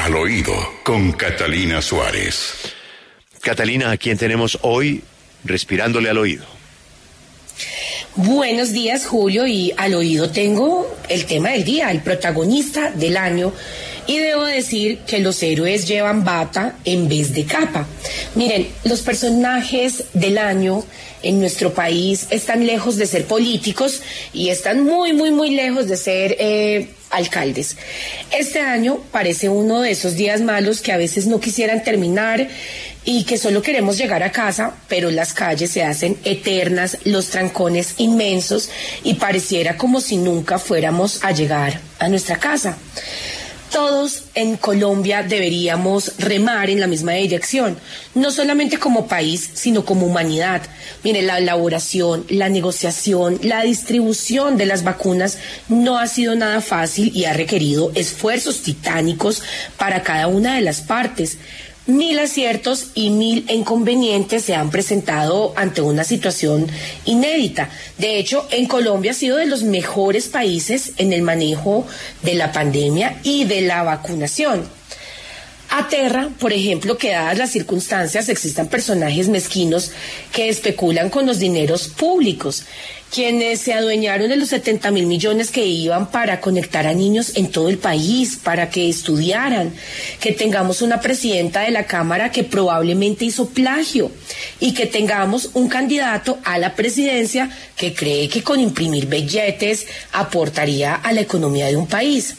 al oído, con Catalina Suárez. Catalina, ¿a quién tenemos hoy respirándole al oído? Buenos días, Julio, y al oído tengo el tema del día, el protagonista del año. Y debo decir que los héroes llevan bata en vez de capa. Miren, los personajes del año en nuestro país están lejos de ser políticos y están muy, muy, muy lejos de ser eh, alcaldes. Este año parece uno de esos días malos que a veces no quisieran terminar y que solo queremos llegar a casa, pero las calles se hacen eternas, los trancones inmensos y pareciera como si nunca fuéramos a llegar a nuestra casa. Todos en Colombia deberíamos remar en la misma dirección, no solamente como país, sino como humanidad. Mire, la elaboración, la negociación, la distribución de las vacunas no ha sido nada fácil y ha requerido esfuerzos titánicos para cada una de las partes. Mil aciertos y mil inconvenientes se han presentado ante una situación inédita. De hecho, en Colombia ha sido de los mejores países en el manejo de la pandemia y de la vacunación. Aterra, por ejemplo, que dadas las circunstancias existan personajes mezquinos que especulan con los dineros públicos quienes se adueñaron de los 70 mil millones que iban para conectar a niños en todo el país, para que estudiaran, que tengamos una presidenta de la Cámara que probablemente hizo plagio y que tengamos un candidato a la presidencia que cree que con imprimir billetes aportaría a la economía de un país.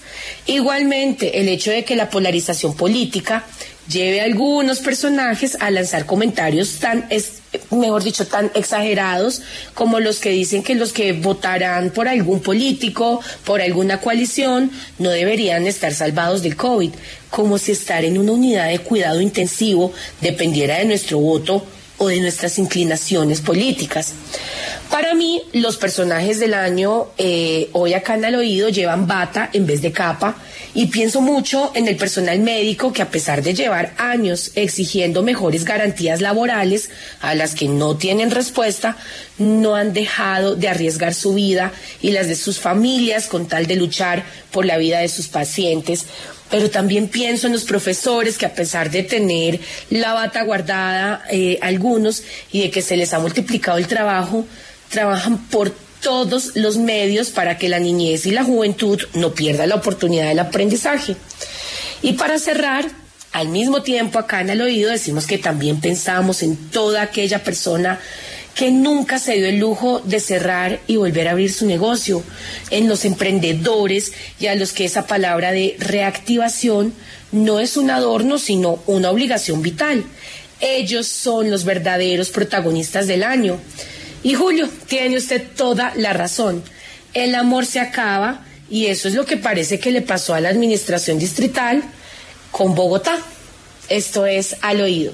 Igualmente, el hecho de que la polarización política lleve a algunos personajes a lanzar comentarios tan, mejor dicho, tan exagerados como los que dicen que los que votarán por algún político, por alguna coalición, no deberían estar salvados del COVID, como si estar en una unidad de cuidado intensivo dependiera de nuestro voto o de nuestras inclinaciones políticas. Para mí, los personajes del año, eh, hoy acá en el oído, llevan bata en vez de capa. Y pienso mucho en el personal médico que a pesar de llevar años exigiendo mejores garantías laborales a las que no tienen respuesta, no han dejado de arriesgar su vida y las de sus familias con tal de luchar por la vida de sus pacientes pero también pienso en los profesores que a pesar de tener la bata guardada, eh, algunos, y de que se les ha multiplicado el trabajo, trabajan por todos los medios para que la niñez y la juventud no pierdan la oportunidad del aprendizaje. Y para cerrar, al mismo tiempo acá en el oído decimos que también pensamos en toda aquella persona que nunca se dio el lujo de cerrar y volver a abrir su negocio, en los emprendedores y a los que esa palabra de reactivación no es un adorno, sino una obligación vital. Ellos son los verdaderos protagonistas del año. Y Julio, tiene usted toda la razón. El amor se acaba y eso es lo que parece que le pasó a la administración distrital con Bogotá. Esto es al oído.